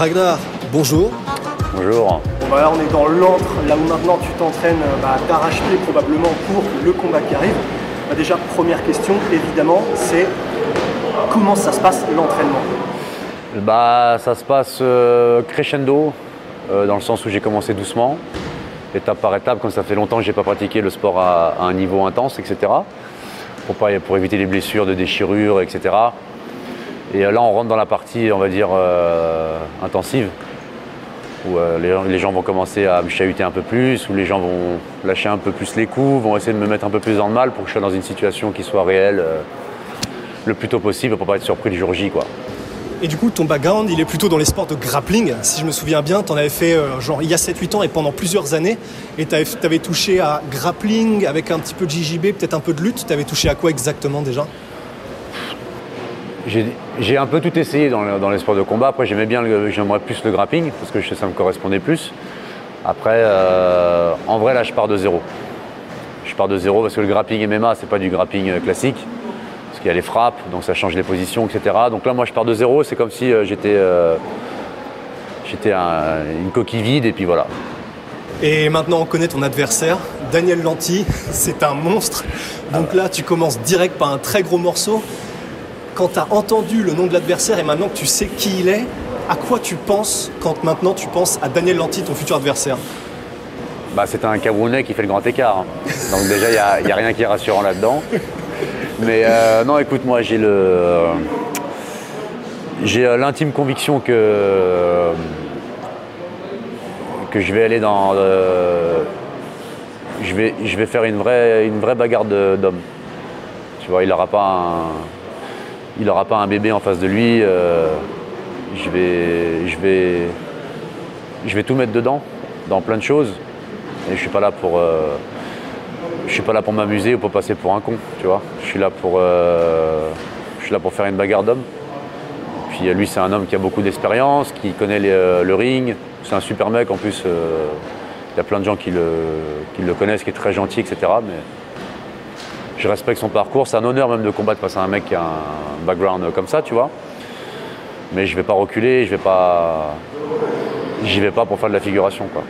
Ragnar, bonjour. Bonjour. Bon, bah là, on est dans l'antre, là où maintenant tu t'entraînes euh, bah, d'arrache-pied probablement pour le combat qui arrive. Bah, déjà, première question, évidemment, c'est comment ça se passe l'entraînement? Bah, ça se passe euh, crescendo, euh, dans le sens où j'ai commencé doucement, étape par étape, comme ça fait longtemps que j'ai pas pratiqué le sport à, à un niveau intense, etc. Pour, pas, pour éviter les blessures de déchirure, etc. Et euh, là, on rentre dans la partie, on va dire, euh, intensive, où euh, les, gens vont commencer à me chahuter un peu plus, où les gens vont lâcher un peu plus les coups, vont essayer de me mettre un peu plus dans le mal pour que je sois dans une situation qui soit réelle le plus tôt possible pour pas être surpris le jour J. Quoi. Et du coup, ton background, il est plutôt dans les sports de grappling. Si je me souviens bien, tu en avais fait genre il y a 7-8 ans et pendant plusieurs années. Et tu avais, touché à grappling avec un petit peu de JJB, peut-être un peu de lutte. Tu avais touché à quoi exactement déjà? J'ai un peu tout essayé dans, le- de combat. Après, j'aimais bien, j'aimerais plus le grappling parce que ça me correspondait plus. Après, euh, en vrai, là, je pars de zéro. Je pars de zéro parce que le grappling MMA, c'est pas du grappling euh, classique. Parce qu'il y a les frappes, donc ça change les positions, etc. Donc là, moi, je pars de zéro. C'est comme si euh, j'étais, j'étais un- une coquille vide et puis voilà. Et maintenant, on connaît ton adversaire, Daniel Lanty. C'est un monstre. Donc là, tu commences direct par un très gros morceau. Quand tu as entendu le nom de l'adversaire et maintenant que tu sais qui il est, à quoi tu penses quand maintenant tu penses à Daniel Lanty, ton futur adversaire Bah, c'est un Camerounais qui fait le grand écart. hein. Donc déjà, il n'y a, rien qui est rassurant là-dedans. Mais euh, non, écoute, moi, j'ai le, j'ai euh, l'intime conviction que je vais aller dans, euh, je vais, je vais faire une vraie, une vraie bagarre d'hommes. Tu vois, il n'aura pas un, il aura pas un bébé en face de lui. euh, je vais, tout mettre dedans, dans plein de choses. Et je suis pas là pour, euh, suis pas là pour m'amuser ou pour passer pour un con, tu vois. Je suis là pour, euh, je suis là pour faire une bagarre d'homme. Puis lui, c'est un homme qui a beaucoup d'expérience, qui connaît le ring. C'est un super mec en plus. Il y a plein de gens qui le, connaissent, qui est très gentil, etc. je respecte son parcours. C'est un honneur même de combattre face à un mec qui a un background comme ça, tu vois. Mais je vais pas reculer, je vais pas, j'y vais pas pour faire de la figuration, quoi.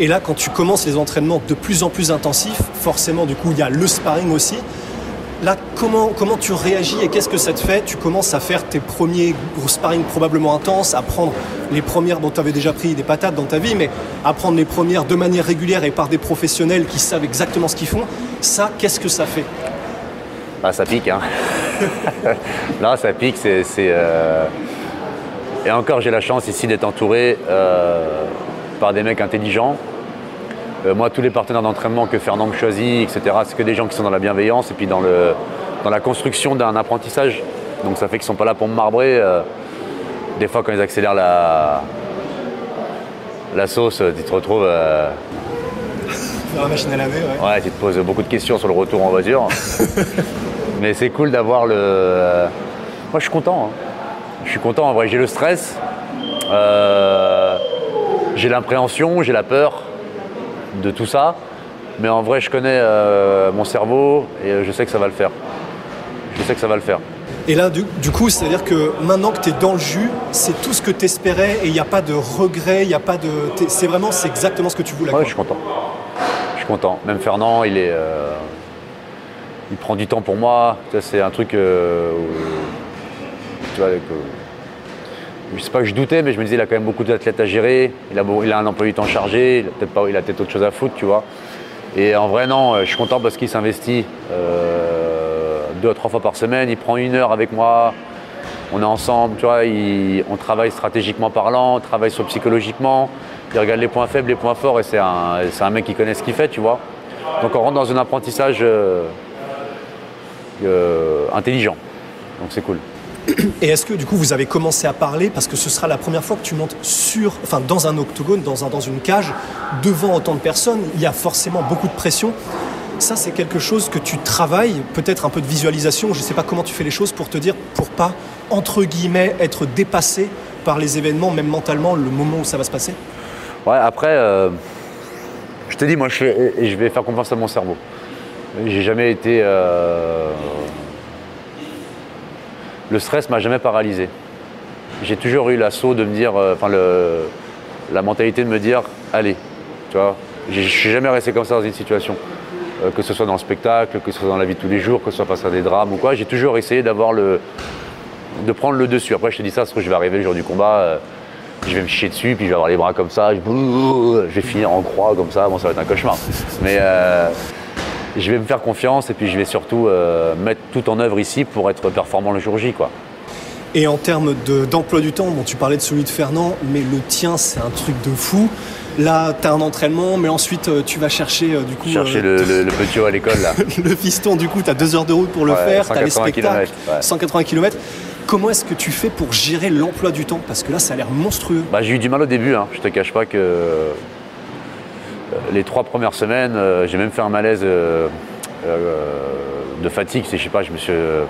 Et là, quand tu commences les entraînements de plus en plus intensifs, forcément, du coup, il y a le sparring aussi. Là, comment, comment tu réagis et qu'est-ce que ça te fait? Tu commences à faire tes premiers gros sparring probablement intenses, à prendre les premières, bon, tu avais déjà pris des patates dans ta vie, mais à prendre les premières de manière régulière et par des professionnels qui savent exactement ce qu'ils font. Ça, qu'est-ce que ça fait? Bah, ça pique, hein. Là, ça pique, c'est, euh, Et encore, j'ai la chance ici d'être entouré euh, par des mecs intelligents. Euh, moi, tous les partenaires d'entraînement que Fernand me choisit, etc., c'est que des gens qui sont dans la bienveillance et puis dans, le, dans la construction d'un apprentissage. Donc ça fait qu'ils sont pas là pour me marbrer. euh, des fois, quand ils accélèrent la, la sauce, tu te retrouves. euh, Dans la machine à laver, ouais. Ouais, tu te poses beaucoup de questions sur le retour en voiture. Mais c'est cool d'avoir le. euh, Moi, je suis content. hein. Je suis content. En vrai, j'ai le stress. euh, J'ai l'appréhension, j'ai la peur de tout ça. Mais en vrai, je connais euh, mon cerveau et je sais que ça va le faire. Je sais que ça va le faire. Et là, du, du coup, c'est-à-dire que maintenant que tu es dans le jus, c'est tout ce que tu espérais et il n'y a pas de regret, il n'y a pas de. C'est vraiment, c'est exactement ce que tu voulais. Ouais, je suis content. Je suis content. Même Fernand, il est. euh, il prend du temps pour moi. C'est un truc. euh, où- tu vois, que- je sais pas que je doutais, mais je me disais, il a quand même beaucoup d'athlètes à gérer. Il a, un emploi du temps chargé. Il a peut-être autre chose à foutre, tu vois. Et en vrai, non, euh, je suis content parce qu'il s'investit euh, deux à trois fois par semaine. Il prend une heure avec moi. On est ensemble, tu vois. on travaille stratégiquement parlant, on travaille sur psychologiquement. Il regarde les points faibles, les points forts, et c'est un, mec qui connaît ce qu'il fait, tu vois. Donc on rentre dans un apprentissage euh, intelligent. Donc c'est cool. Et est-ce que du coup vous avez commencé à parler parce que ce sera la première fois que tu montes sur, enfin dans un octogone, dans, un, dans une cage, devant autant de personnes, il y a forcément beaucoup de pression. Ça c'est quelque chose que tu travailles, peut-être un peu de visualisation, je ne sais pas comment tu fais les choses pour te dire, pour pas entre guillemets être dépassé par les événements, même mentalement, le moment où ça va se passer? Ouais, après, euh, je te dis, moi je, je vais faire confiance à mon cerveau. J'ai jamais été. euh, le stress m'a jamais paralysé. J'ai toujours eu l'assaut de me dire, euh, enfin la mentalité de me dire, allez, tu vois. Je suis jamais resté comme ça dans une situation, Euh, que ce soit dans le spectacle, que ce soit dans la vie de tous les jours, que ce soit face à des drames ou quoi. J'ai toujours essayé d'avoir le, de prendre le dessus. Après, je te dis ça, parce que je vais arriver le jour du combat, euh, je vais me chier dessus, puis je vais avoir les bras comme ça, je, je vais finir en croix comme ça. Bon, ça va être un cauchemar. Mais je vais me faire confiance et puis je vais surtout euh, mettre tout en œuvre ici pour être performant le jour J, quoi. Et en termes de- d'emploi du temps, bon, tu parlais de celui de Fernand, mais le tien, c'est un truc de fou. Là, tu as un entraînement, mais ensuite, euh, tu vas chercher euh, du coup Chercher euh, le, le- le petit à l'école, là. le fiston, du coup, tu as deux heures de route pour le Ouais, faire, tu as les 180 spectacles, kilomètres, ouais. 180 km. Comment est-ce que tu fais pour gérer l'emploi du temps? Parce que là, ça a l'air monstrueux. Bah, j'ai eu du mal au début, hein. je te cache pas que les trois premières semaines, euh, j'ai même fait un malaise euh, euh, de fatigue. c'est- Je sais pas, je me suis, euh,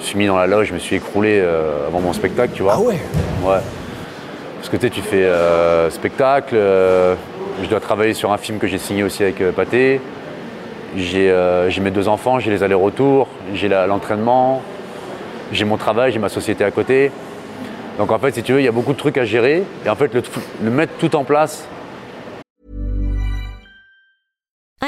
je suis mis dans la loge, je me suis écroulé euh, avant mon spectacle, tu vois. Ah ouais? Ouais. Parce que tu sais, tu fais euh, spectacle, euh, je dois travailler sur un film que j'ai signé aussi avec euh, Pathé. J'ai euh, mes deux enfants, j'ai les allers-retours, j'ai l'entraînement, j'ai mon travail, j'ai ma société à côté. Donc en fait, si tu veux, il y a beaucoup de trucs à gérer. Et en fait, le, le mettre tout en place,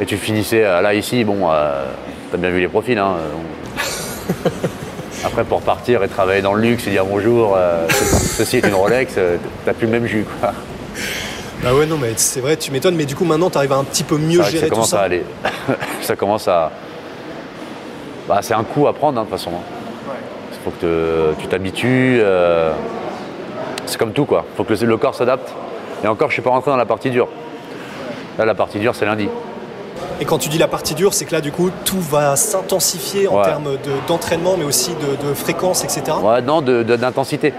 Et tu finissais euh, là, ici, bon, euh, t'as bien vu les profils. Hein, euh, Après, pour partir et travailler dans le luxe et dire bonjour, euh, ceci est une Rolex, t'as plus le même jus, quoi. Bah ouais, non, mais c'est vrai, tu m'étonnes, mais du coup, maintenant, tu arrives à un petit peu mieux gérer ça tout commence ça. à aller. ça commence à. Bah, c'est un coup à prendre, hein, de toute façon. Il faut que te- tu t'habitues. euh, C'est comme tout, quoi. Il faut que le, le corps s'adapte. Et encore, je suis pas rentré dans la partie dure. Là, la partie dure, c'est lundi. Et quand tu dis la partie dure, c'est que là, du coup, tout va s'intensifier en Ouais. termes de- d'entraînement, mais aussi de, de fréquence, etc. Ouais, non, d'intensité.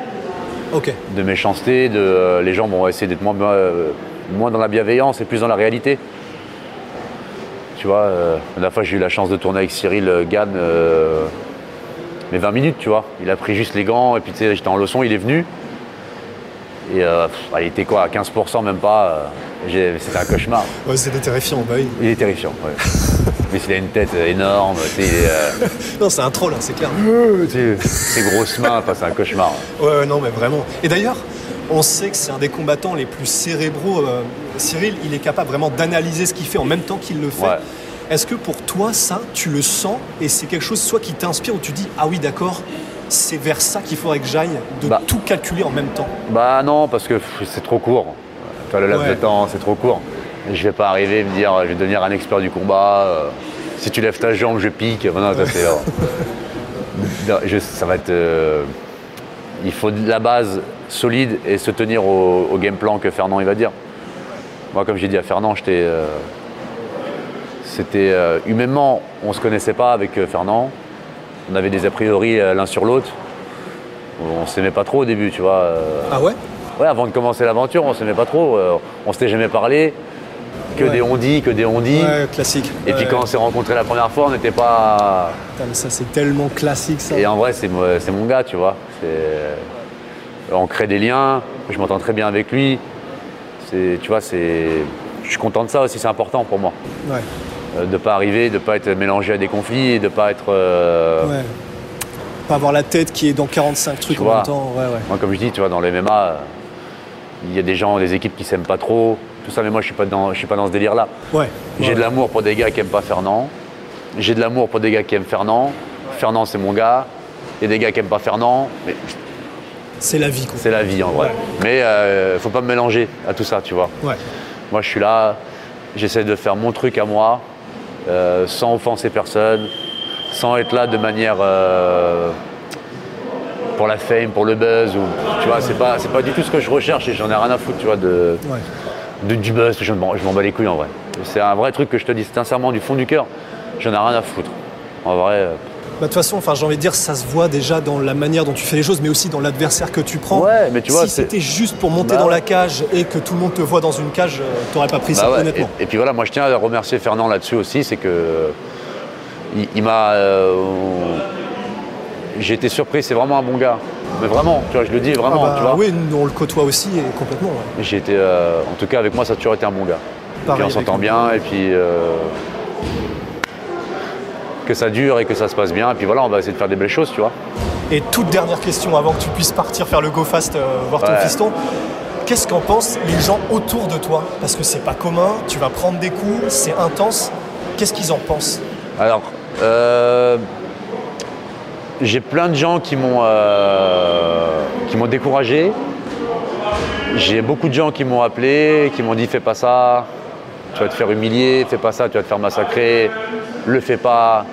Ok. de méchanceté, de, euh, les gens vont essayer d'être moins, euh, moins dans la bienveillance et plus dans la réalité. Tu vois, euh, la dernière fois j'ai eu la chance de tourner avec Cyril Gann, mais 20 minutes, tu vois. Il a pris juste les gants et puis tu sais, j'étais en leçon, il est venu. Et euh, pff, il était quoi, à 15% même pas. euh, C'était un cauchemar. Ouais, c'était terrifiant, bah oui. Il est terrifiant, ouais. Mais il a une tête euh, énorme, tu euh, Non, c'est un troll, hein, c'est clair. ses grosses mains, enfin, c'est un cauchemar. Ouais, ouais, non, mais vraiment. Et d'ailleurs, on sait que c'est un des combattants les plus cérébraux. Cyril, il est capable vraiment d'analyser ce qu'il fait en même temps qu'il le fait. Ouais. Est-ce que pour toi, ça, tu le sens et c'est quelque chose soit qui t'inspire ou tu dis ah oui, d'accord, c'est vers ça qu'il faudrait que j'aille, de Bah. tout calculer en même temps. Bah non, parce que c'est trop court. Toi, le laps Ouais. de temps, c'est trop court. Je vais pas arriver et me dire, je vais devenir un expert du combat. euh, si tu lèves ta jambe, je pique. Bah non, ça c'est. non, je- ça va être. euh, il faut de la base solide et se tenir au, au game plan que Fernand il va dire. Moi, comme j'ai dit à Fernand, j'étais. euh, c'était humainement, on se connaissait pas avec Fernand. On avait des a priori euh, l'un sur l'autre. On s'aimait pas trop au début, tu vois. euh, Ah ouais? Ouais, avant de commencer l'aventure, on s'aimait pas trop. euh, on s'était jamais parlé. Que Ouais. des on-dit, que des on-dit. Ouais, classique. Et puis quand on s'est rencontrés la première fois, on n'était pas. Putain, mais ça, c'est tellement classique, ça. Et en vrai, c'est mo- c'est mon gars, tu vois. On crée des liens. Je m'entends très bien avec lui. Tu vois, c'est. Je suis content de ça aussi, c'est important pour moi. Ouais. Euh, de pas arriver, de pas être mélangé à des conflits, de pas être. euh, Ouais. Pas avoir la tête qui est dans 45 trucs en même temps. Ouais, ouais. Moi, comme je dis, tu vois, dans les MMA, euh, il y a des gens, des équipes qui s'aiment pas trop, tout ça, mais moi, je suis pas dans, je suis pas dans ce délire-là. Ouais. J'ai de l'amour pour des gars qui aiment pas Fernand. J'ai de l'amour pour des gars qui aiment Fernand. Fernand, c'est mon gars. Il y a des gars qui aiment pas Fernand. Mais C'est la vie, quoi. c'est la vie, en vrai. Ouais. Mais euh, faut pas me mélanger à tout ça, tu vois. Ouais. Moi, je suis là, j'essaie de faire mon truc à moi, euh, sans offenser personne, sans être là de manière euh, pour la fame, pour le buzz. Ou, tu vois, c'est pas, c'est pas du tout ce que je recherche et j'en ai rien à foutre, tu vois, de, Ouais. de- du buzz. Je m'en, je m'en bats les couilles en vrai. C'est un vrai truc que je te dis sincèrement du fond du cœur. J'en ai rien à foutre. En vrai, euh, Bah, de toute façon, enfin, j'ai envie de dire, ça se voit déjà dans la manière dont tu fais les choses, mais aussi dans l'adversaire que tu prends. Ouais, mais tu vois, si c'était juste pour monter Bah dans la cage et que tout le monde te voit dans une cage, euh, t'aurais pas pris Bah ça, ouais, honnêtement. Et, et puis voilà, moi je tiens à remercier Fernand là-dessus aussi, c'est que euh, il, il m'a. euh, j'ai été surpris, c'est vraiment un bon gars. Mais vraiment, tu vois, je le dis Ah vraiment, bah, tu vois. oui, nous, on le côtoie aussi et complètement. ouais. J'ai été, euh, en tout cas avec moi, ça a toujours été un bon gars. Pareil puis on s'entend nous. bien et puis euh, que ça dure et que ça se passe bien. Et puis voilà, on va essayer de faire des belles choses, tu vois. Et toute dernière question avant que tu puisses partir faire le go fast, euh, voir ton Ouais. fiston. Qu'est-ce qu'en pensent les gens autour de toi? Parce que c'est pas commun, tu vas prendre des coups, c'est intense. Qu'est-ce qu'ils en pensent? Alors, euh, j'ai plein de gens qui m'ont euh, qui m'ont découragé. J'ai beaucoup de gens qui m'ont appelé, qui m'ont dit fais pas ça, tu vas te faire humilier, fais pas ça, tu vas te faire massacrer, le fais pas.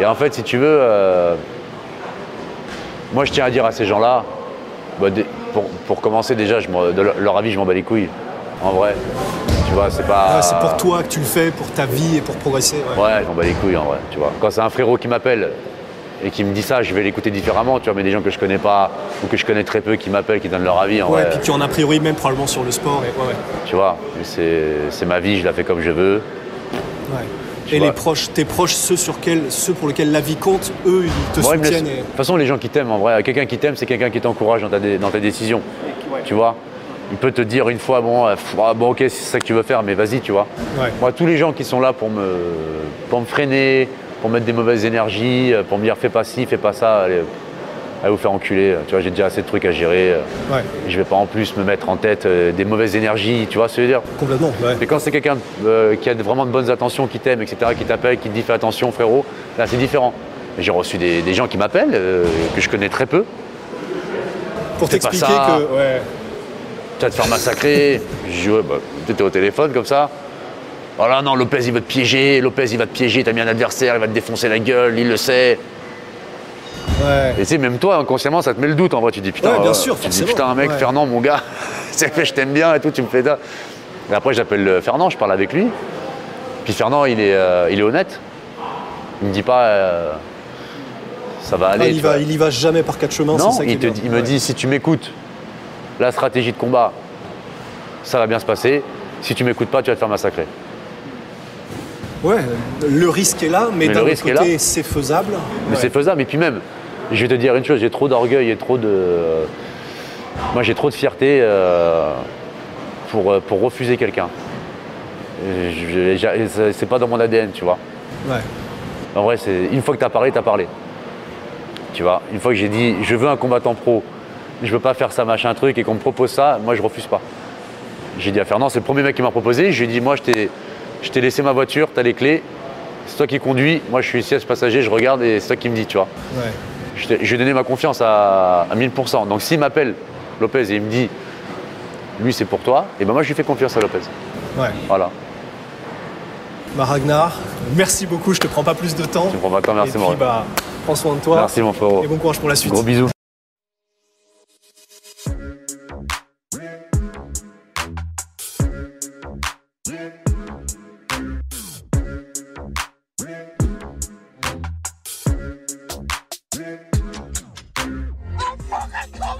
Et en fait, si tu veux, euh, moi je tiens à dire à ces gens-là, bah, pour, pour commencer déjà, je de leur- avis, je m'en bats les couilles. En vrai, tu vois, c'est pas. Ouais, C'est pour toi que tu le fais, pour ta vie et pour progresser. ouais. Ouais, je m'en bats les couilles en vrai, tu vois. Quand c'est un frérot qui m'appelle et qui me dit ça, je vais l'écouter différemment, tu vois, mais des gens que je connais pas ou que je connais très peu qui m'appellent, qui donnent leur avis, en Ouais, vrai, puis qui en a priori même probablement sur le sport. Et, ouais, ouais. tu vois, mais c'est c'est ma vie, je la fais comme je veux. Ouais. Tu Et vois. les proches, tes proches, ceux, sur quels- ceux pour lesquels la vie compte, eux, ils te soutiennent. De et- toute façon, les gens qui t'aiment, en vrai, quelqu'un qui t'aime, c'est quelqu'un qui t'encourage dans ta, dé- dans ta décision, tu vois? Il peut te dire une fois, bon, euh, ah, bon ok, c'est ça que tu veux faire, mais vas-y, tu vois. Ouais. Moi, tous les gens qui sont là pour me, pour me freiner, pour mettre des mauvaises énergies, euh, pour me dire fais pas ci, fais pas ça, allez, allez vous faire enculer. Tu vois, j'ai déjà assez de trucs à gérer. Ouais, Je vais pas en plus me mettre en tête euh, des mauvaises énergies, tu vois ce que je veux dire? complètement. Ouais. Mais quand c'est quelqu'un euh, qui a vraiment de bonnes intentions, qui t'aime, etc., qui t'appelle, qui te dit fais attention frérot, là c'est différent. J'ai reçu des, des gens qui m'appellent, euh, que je connais très peu, Pour t'expliquer que. Ouais. tu vas te faire massacrer. Je bah, t'étais au téléphone comme ça. Oh là non, Lopez il va te piéger, Lopez il va te piéger, t'as mis un adversaire, il va te défoncer la gueule, il le sait. Ouais. Et tu sais, même toi, inconsciemment, ça te met le doute en vrai. Tu dis putain, Ouais, bien euh, sûr, tu dis putain, mec, Ouais. Fernand, mon gars, c'est fait, je t'aime bien et tout, tu me fais ça. Et après, j'appelle euh, Fernand, je parle avec lui. Puis Fernand, il est, euh, il est honnête. Il me dit pas, euh, ça va Ah, aller. il, va, y va jamais par quatre chemins. non, c'est ça qui il, te il me dit si tu m'écoutes, la stratégie de combat, ça va bien se passer. Si tu m'écoutes pas, tu vas te faire massacrer. Ouais, le risque est là, mais, Mais d'un côté, c'est faisable. Mais Ouais. c'est faisable. Et puis même, je vais te dire une chose, j'ai trop d'orgueil et trop de. Moi, j'ai trop de fierté euh, pour, euh, pour refuser quelqu'un. C'est- pas dans mon ADN, tu vois. Ouais. En vrai, c'est une fois que tu as parlé, tu as parlé. Tu vois, une fois que j'ai dit je veux un combattant pro, je veux pas faire ça, machin truc, et qu'on me propose ça, moi je refuse pas. J'ai dit à Fernand, c'est le premier mec qui m'a proposé, je lui ai dit moi je t'ai, je t'ai laissé ma voiture, tu as les clés, c'est toi qui conduis, moi je suis siège passager, je regarde et c'est toi qui me dis, tu vois. Ouais. Je, je ai donné ma confiance à, à 1000%. Donc s'il m'appelle Lopez et il me dit lui c'est pour toi, et ben moi je lui fais confiance à Lopez. Ouais. Voilà. Bah, Ragnar, merci beaucoup, je te prends pas plus de temps. Tu me prends pas de temps, merci, Et puis, bah, prends soin de toi. Merci mon frérot. Et bon courage pour la suite. Gros bisous.